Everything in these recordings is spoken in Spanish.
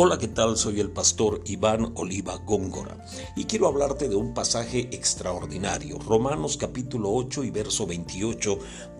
Hola, ¿qué tal? Soy el pastor Iván Oliva Góngora y quiero hablarte de un pasaje extraordinario. Romanos capítulo 8 y verso 28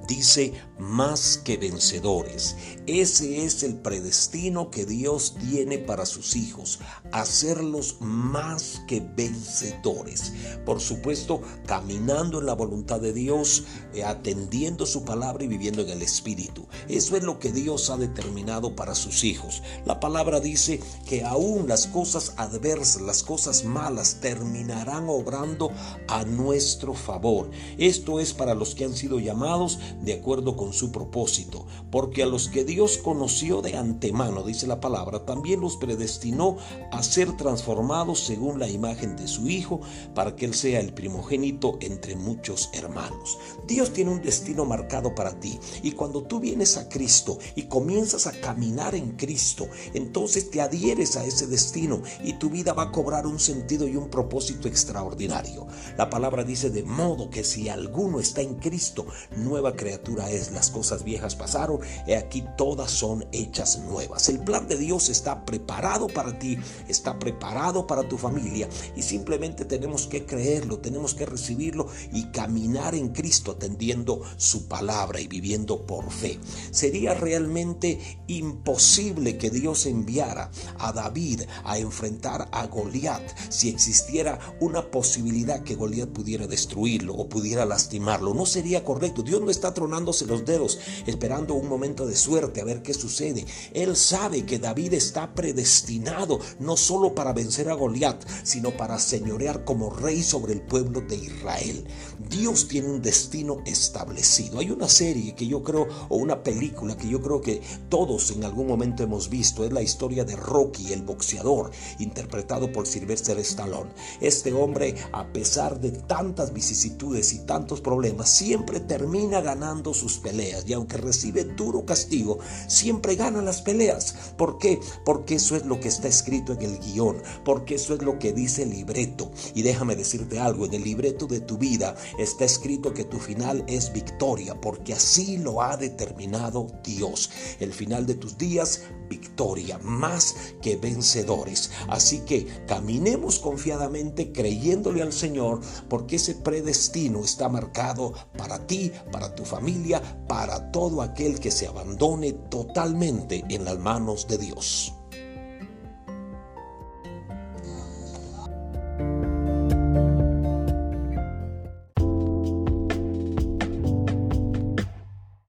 dice más que vencedores. Ese es el predestino que Dios tiene para sus hijos, hacerlos más que vencedores. Por supuesto, caminando en la voluntad de Dios, eh, atendiendo su palabra y viviendo en el Espíritu. Eso es lo que Dios ha determinado para sus hijos. La palabra dice que aún las cosas adversas, las cosas malas, terminarán obrando a nuestro favor. Esto es para los que han sido llamados de acuerdo con su propósito, porque a los que Dios conoció de antemano, dice la palabra, también los predestinó a ser transformados según la imagen de su Hijo, para que Él sea el primogénito entre muchos hermanos. Dios tiene un destino marcado para ti, y cuando tú vienes a Cristo y comienzas a caminar en Cristo, entonces te adhieres a ese destino y tu vida va a cobrar un sentido y un propósito extraordinario. La palabra dice de modo que si alguno está en Cristo, nueva creación criatura es, las cosas viejas pasaron, y aquí todas son hechas nuevas. El plan de Dios está preparado para ti, está preparado para tu familia y simplemente tenemos que creerlo, tenemos que recibirlo y caminar en Cristo atendiendo su palabra y viviendo por fe. Sería realmente imposible que Dios enviara a David a enfrentar a Goliat si existiera una posibilidad que Goliat pudiera destruirlo o pudiera lastimarlo. No sería correcto. Dios no está tronándose los dedos, esperando un momento de suerte a ver qué sucede. Él sabe que David está predestinado no solo para vencer a Goliat, sino para señorear como rey sobre el pueblo de Israel. Dios tiene un destino establecido. Hay una serie que yo creo, o una película que yo creo que todos en algún momento hemos visto, es la historia de Rocky, el boxeador, interpretado por Sylvester Stallone. Este hombre, a pesar de tantas vicisitudes y tantos problemas, siempre termina ganando sus peleas y aunque recibe duro castigo, siempre gana las peleas. ¿Por qué? Porque eso es lo que está escrito en el guion, porque eso es lo que dice el libreto. Y déjame decirte algo, en el libreto de tu vida está escrito que tu final es victoria, porque así lo ha determinado Dios. El final de tus días, victoria, más que vencedores. Así que caminemos confiadamente creyéndole al Señor, porque ese predestino está marcado para ti, para tu familia, para todo aquel que se abandone totalmente en las manos de Dios.